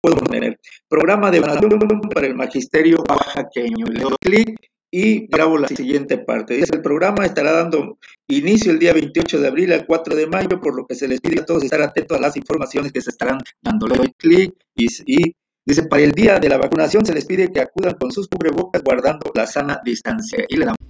puedo poner. Programa de vacunación para el magisterio oaxaqueño. Le doy clic y grabo la siguiente parte. Dice, el programa estará dando inicio el día 28 de abril al 4 de mayo, por lo que se les pide a todos estar atentos a las informaciones que se estarán dando. Le doy clic y, y dice, para el día de la vacunación se les pide que acudan con sus cubrebocas guardando la sana distancia. Y le damos.